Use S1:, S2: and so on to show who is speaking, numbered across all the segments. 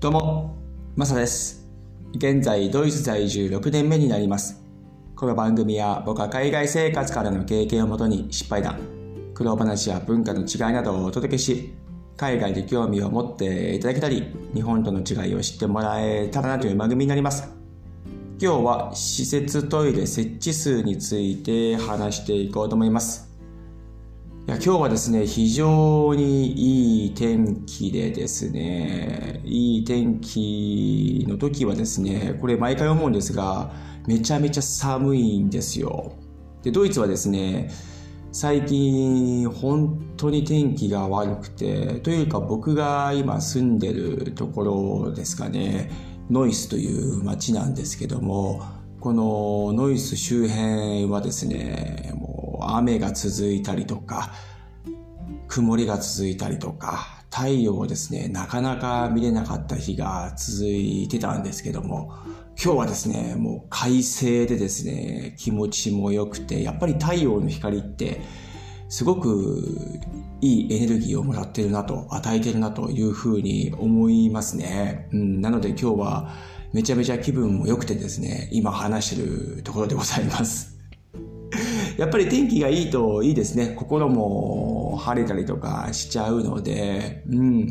S1: どうも、マサです。現在、ドイツ在住6年目になります。この番組は僕は海外生活からの経験をもとに失敗談、苦労話や文化の違いなどをお届けし、海外で興味を持っていただけたり、日本との違いを知ってもらえたらなという番組になります。今日は施設トイレ設置数について話していこうと思います。いや今日はですね、非常にいい天気でですね、いい天気の時はですね、これ毎回思うんですが、めちゃめちゃ寒いんですよ。で、ドイツはですね、最近本当に天気が悪くて、というか僕が今住んでるところですかね、ノイスという町なんですけども、このノイス周辺はですね、もう雨が続いたりとか、曇りが続いたりとか、太陽をですね、なかなか見れなかった日が続いてたんですけども、今日はですね、もう快晴でですね、気持ちも良くて、やっぱり太陽の光って、すごくいいエネルギーをもらってるなと、与えてるなというふうに思いますね。うん、なので今日はめちゃめちゃ気分も良くてですね、今話してるところでございます。やっぱり天気がいいといいですね。心も晴れたりとかしちゃうので、うん。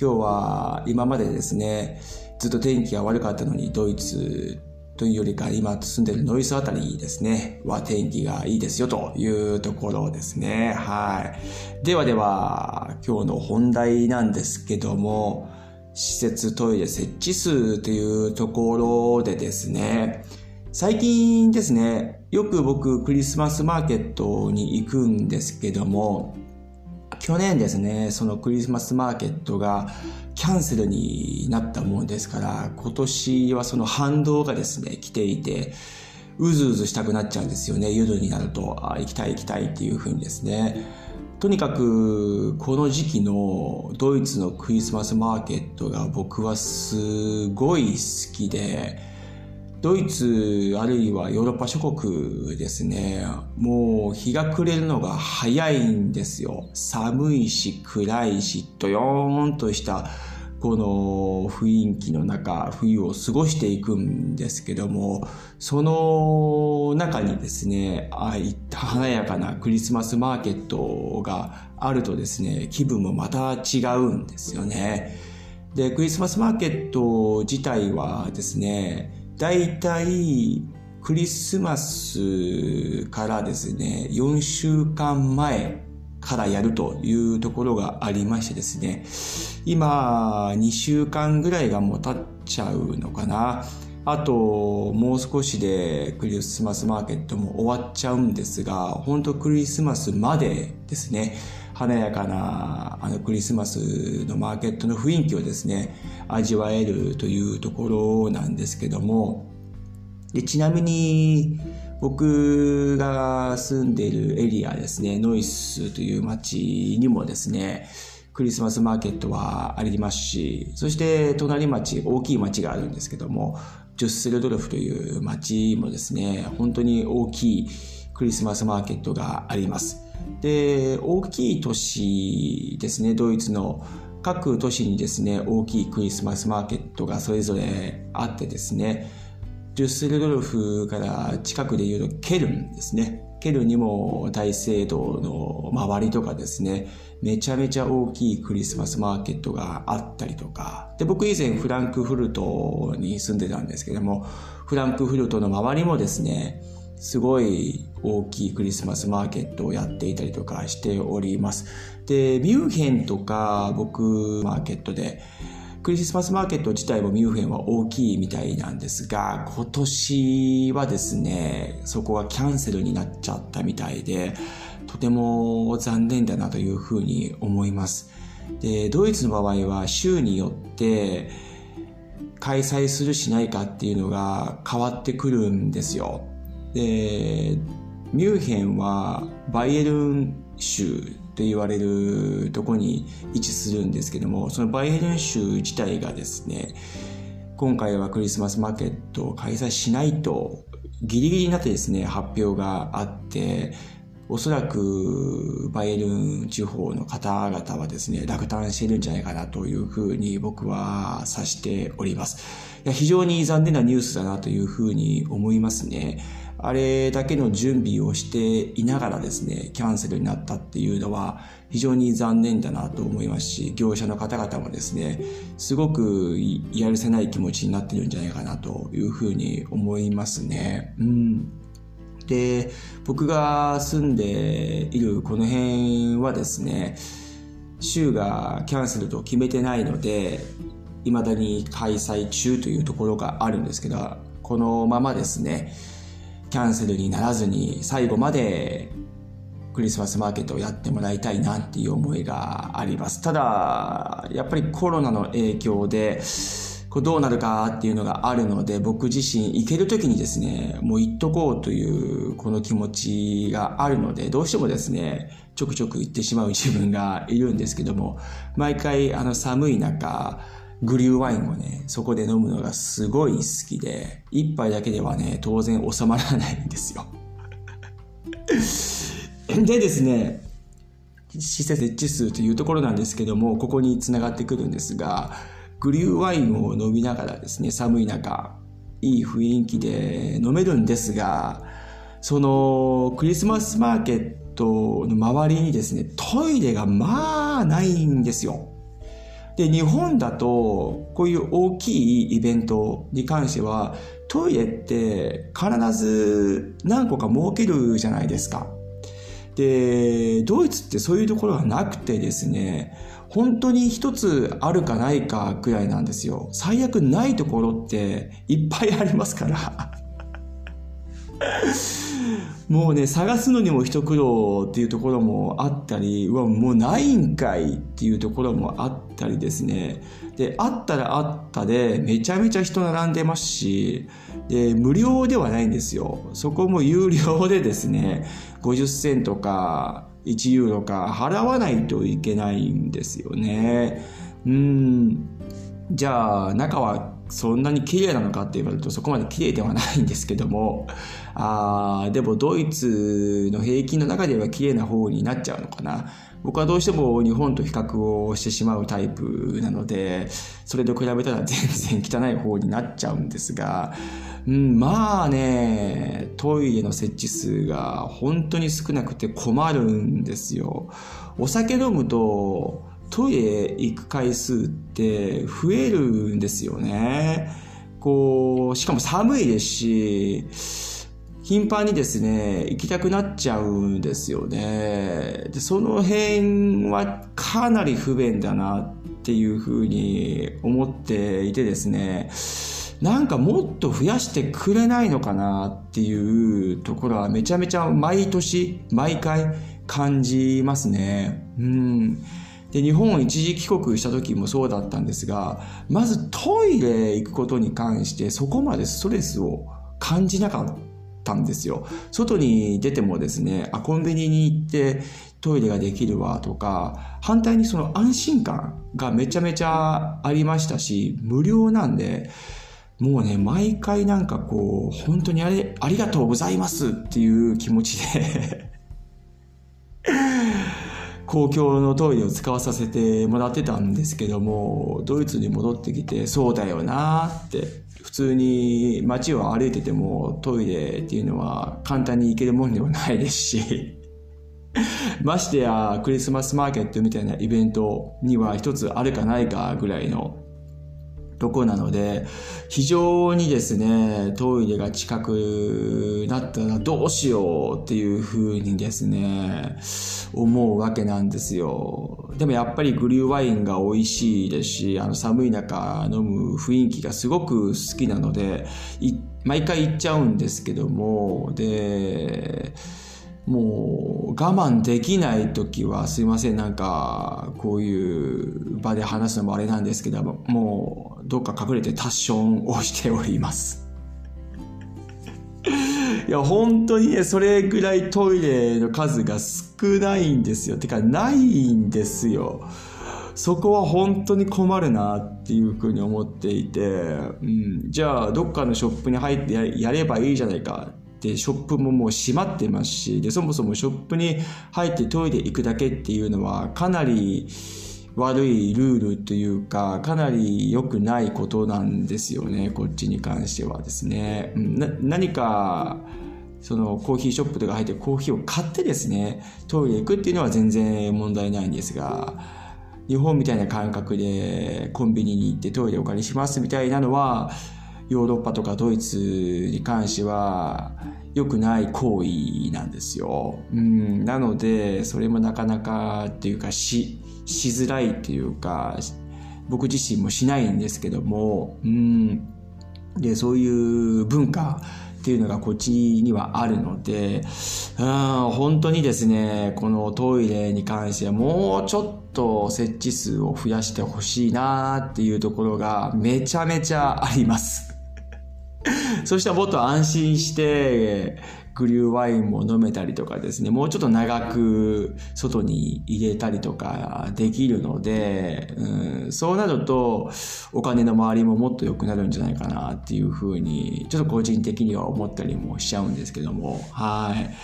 S1: 今日は今までですね、ずっと天気が悪かったのにドイツというよりか今住んでるノイスあたりですね、は天気がいいですよというところですね。はい。ではでは、今日の本題なんですけども、施設トイレ設置数というところでですね、最近ですね、よく僕クリスマスマーケットに行くんですけども、去年ですね、そのクリスマスマーケットがキャンセルになったもんですから、今年はその反動がですね、来ていて、うずうずしたくなっちゃうんですよね、夜になると、あ行きたい行きたいっていう風にですね。とにかく、この時期のドイツのクリスマスマーケットが僕はすごい好きで、ドイツあるいはヨーロッパ諸国ですね、もう日が暮れるのが早いんですよ。寒いし暗いし、どよーんとしたこの雰囲気の中、冬を過ごしていくんですけども、その中にですね、ああいった華やかなクリスマスマーケットがあるとですね、気分もまた違うんですよね。で、クリスマスマーケット自体はですね、だいたいクリスマスからですね、4週間前からやるというところがありましてですね、今、2週間ぐらいがもう経っちゃうのかな。あと、もう少しでクリスマスマーケットも終わっちゃうんですが、本当クリスマスまでですね、華やかなあのクリスマスのマーケットの雰囲気をですね、味わえるというところなんですけども、でちなみに僕が住んでいるエリアですね、ノイスという町にもですね、クリスマスマーケットはありますし、そして隣町、大きい町があるんですけども、ジュッセルドルフという町もですね、本当に大きいクリスマスマーケットがあります。で、大きい都市ですね、ドイツの各都市にですね、大きいクリスマスマーケットがそれぞれあってですね、デュッセルドルフから近くでいうとケルンですね。ケルンにも大聖堂の周りとかですね、めちゃめちゃ大きいクリスマスマーケットがあったりとか、で、僕以前フランクフルトに住んでたんですけども、フランクフルトの周りもですね、すごい大きいクリスマスマーケットをやっていたりとかしております。で、ミュンヘンとか僕マーケットで、クリスマスマーケット自体もミュンヘンは大きいみたいなんですが、今年はですね、そこがキャンセルになっちゃったみたいで、とても残念だなというふうに思います。で、ドイツの場合は州によって開催するしないかっていうのが変わってくるんですよ。で、ミュンヘンはバイエルン州と言われるとこに位置するんですけども、そのバイエルン州自体がですね、今回はクリスマスマーケットを開催しないと、ギリギリになってですね、発表があって、おそらくバイエルン地方の方々はですね、落胆しているんじゃないかなというふうに僕は察しております。いや非常に残念なニュースだなというふうに思いますね。あれだけの準備をしていながらですね、キャンセルになったっていうのは非常に残念だなと思いますし、業者の方々もですね、すごくやるせない気持ちになってるんじゃないかなというふうに思いますね。うん。で、僕が住んでいるこの辺はですね、州がキャンセルと決めてないので、未だに開催中というところがあるんですけど、このままですね、キャンセルにならずに最後までクリスマスマーケットをやってもらいたいなっていう思いがあります。ただ、やっぱりコロナの影響で、こどうなるかっていうのがあるので、僕自身行ける時にですね、もう行っとこうというこの気持ちがあるので、どうしてもですね、ちょくちょく行ってしまう自分がいるんですけども、毎回あの寒い中、グリューワインをね、そこで飲むのがすごい好きで、一杯だけではね、当然収まらないんですよ。でですね、施設設置数というところなんですけども、ここにつながってくるんですが、グリューワインを飲みながらですね、寒い中、いい雰囲気で飲めるんですが、そのクリスマスマーケットの周りにですね、トイレがまあないんですよ。で、日本だと、こういう大きいイベントに関しては、トイレって必ず何個か設けるじゃないですか。で、ドイツってそういうところがなくてですね、本当に一つあるかないかくらいなんですよ。最悪ないところっていっぱいありますから。もうね、探すのにも一苦労っていうところもあったり、うわ、もうないんかいっていうところもあったりですね。で、あったらあったで、めちゃめちゃ人並んでますし、で、無料ではないんですよ。そこも有料でですね、50セントか1ユーロか払わないといけないんですよね。うん。じゃあ、中はそんなに綺麗なのかって言われるとそこまで綺麗ではないんですけども、あでもドイツの平均の中では綺麗な方になっちゃうのかな。僕はどうしても日本と比較をしてしまうタイプなので、それと比べたら全然汚い方になっちゃうんですが、うん、まあね、トイレの設置数が本当に少なくて困るんですよ。お酒飲むとトイレ行く回数って増えるんですよね。こう、しかも寒いですし、頻繁にですね、行きたくなっちゃうんですよね。で、その辺はかなり不便だなっていうふうに思っていてですね、なんかもっと増やしてくれないのかなっていうところはめちゃめちゃ毎年、毎回感じますね。うん。で、日本を一時帰国した時もそうだったんですが、まずトイレ行くことに関してそこまでストレスを感じなかったんですよ。外に出てもですね、あ、コンビニに行ってトイレができるわとか、反対にその安心感がめちゃめちゃありましたし、無料なんで、もうね、毎回なんかこう、本当にあれ、ありがとうございますっていう気持ちで公共のトイレを使わさせてもらってたんですけども、ドイツに戻ってきて、そうだよなって、普通に街を歩いててもトイレっていうのは簡単に行けるもんではないですし、ましてやクリスマスマーケットみたいなイベントには一つあるかないかぐらいのとこなので、非常にですね、トイレが近くなったらどうしようっていう風にですね、思うわけなんですよ。でもやっぱりグリューワインが美味しいですし、あの寒い中飲む雰囲気がすごく好きなので、毎回行っちゃうんですけども、で、もう我慢できない時はすいませんなんかこういう場で話すのもあれなんですけどもうどっか隠れてタッションをしております。いや本当にねそれぐらいトイレの数が少ないんですよ。てかないんですよ。そこは本当に困るなっていうふうに思っていて、うん、じゃあどっかのショップに入ってやればいいじゃないかでショップももう閉まってますしでそもそもショップに入ってトイレ行くだけっていうのはかなり悪いルールというかかなり良くないことなんですよねこっちに関してはですね。な何かそのコーヒーショップとか入ってコーヒーを買ってですねトイレ行くっていうのは全然問題ないんですが日本みたいな感覚でコンビニに行ってトイレお借りしますみたいなのはヨーロッパとかドイツに関しては良くない行為なんですよ。うん、なのでそれもなかなかっていうかししづらいっていうか僕自身もしないんですけども、うん、でそういう文化っていうのがこっちにはあるので、うん、本当にですね、このトイレに関してはもうちょっと設置数を増やしてほしいなっていうところがめちゃめちゃあります。そしたらもっと安心して、グリューワインも飲めたりとかですね、もうちょっと長く外に入れたりとかできるので、うん、そうなるとお金の周りももっと良くなるんじゃないかなっていうふうに、ちょっと個人的には思ったりもしちゃうんですけども、はい。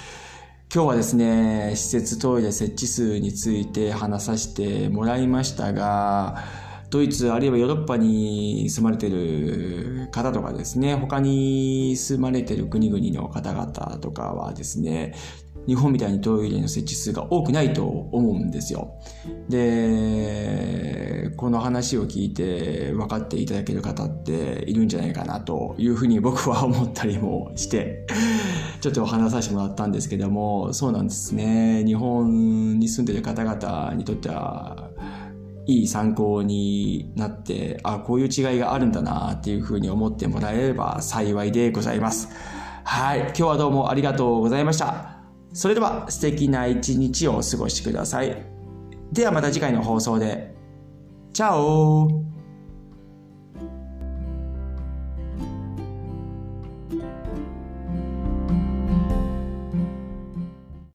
S1: 今日はですね、施設トイレ設置数について話させてもらいましたが、ドイツあるいはヨーロッパに住まれてる方とかですね、他に住まれてる国々の方々とかはですね、日本みたいにトイレの設置数が多くないと思うんですよ。で、この話を聞いて分かっていただける方っているんじゃないかなというふうに僕は思ったりもして、ちょっと話させてもらったんですけども、そうなんですね。日本に住んでる方々にとっては、いい参考になって、あ、こういう違いがあるんだなっていうふうに思ってもらえれば幸いでございます。はい。今日はどうもありがとうございました。それでは素敵な一日をお過ごしください。ではまた次回の放送で。チャオ